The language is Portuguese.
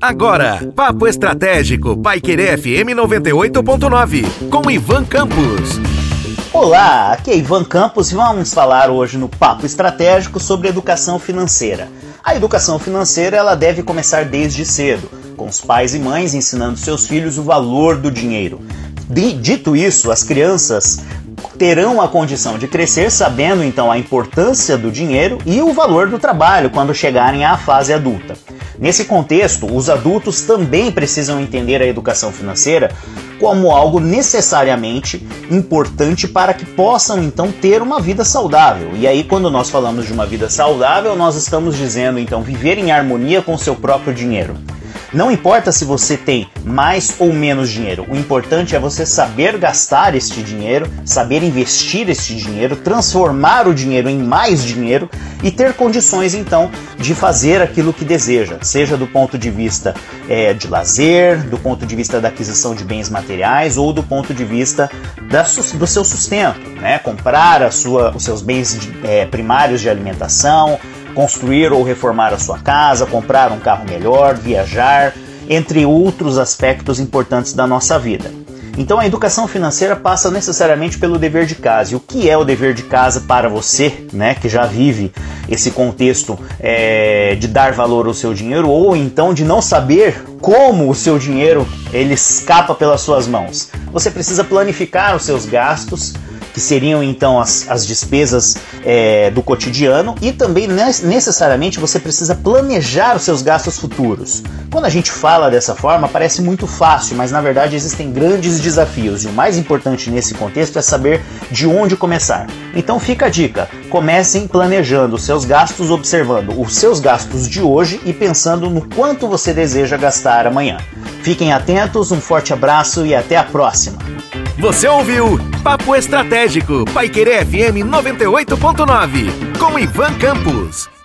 Agora, Papo Estratégico, Paiquerê FM 98.9, com Ivan Campos. Olá, aqui é Ivan Campos e vamos falar hoje no Papo Estratégico sobre educação financeira. A educação financeira ela deve começar desde cedo, com os pais e mães ensinando seus filhos o valor do dinheiro. Dito isso, as crianças terão a condição de crescer sabendo então a importância do dinheiro e o valor do trabalho quando chegarem à fase adulta. Nesse contexto, os adultos também precisam entender a educação financeira como algo necessariamente importante para que possam então ter uma vida saudável. E aí, quando nós falamos de uma vida saudável, nós estamos dizendo então viver em harmonia com seu próprio dinheiro. Não importa se você tem mais ou menos dinheiro, o importante é você saber gastar este dinheiro, saber investir este dinheiro, transformar o dinheiro em mais dinheiro e ter condições então de fazer aquilo que deseja, seja do ponto de vista é, de lazer, do ponto de vista da aquisição de bens materiais ou do ponto de vista da, do seu sustento, né? comprar sua, os seus bens de, é, primários de alimentação, construir ou reformar a sua casa, comprar um carro melhor, viajar, entre outros aspectos importantes da nossa vida. Então a educação financeira passa necessariamente pelo dever de casa. E o que é o dever de casa para você, né, que já vive esse contexto é, de dar valor ao seu dinheiro ou então de não saber como o seu dinheiro ele escapa pelas suas mãos? Você precisa planificar os seus gastos, que seriam então as, as despesas é, do cotidiano, e também necessariamente você precisa planejar os seus gastos futuros. Quando a gente fala dessa forma, parece muito fácil, mas na verdade existem grandes desafios, e o mais importante nesse contexto é saber de onde começar. Então fica a dica: comecem planejando os seus gastos, observando os seus gastos de hoje e pensando no quanto você deseja gastar amanhã. Fiquem atentos, um forte abraço e até a próxima! Você ouviu Papo Estratégico, Paiquerê FM 98.9, com Ivan Campos.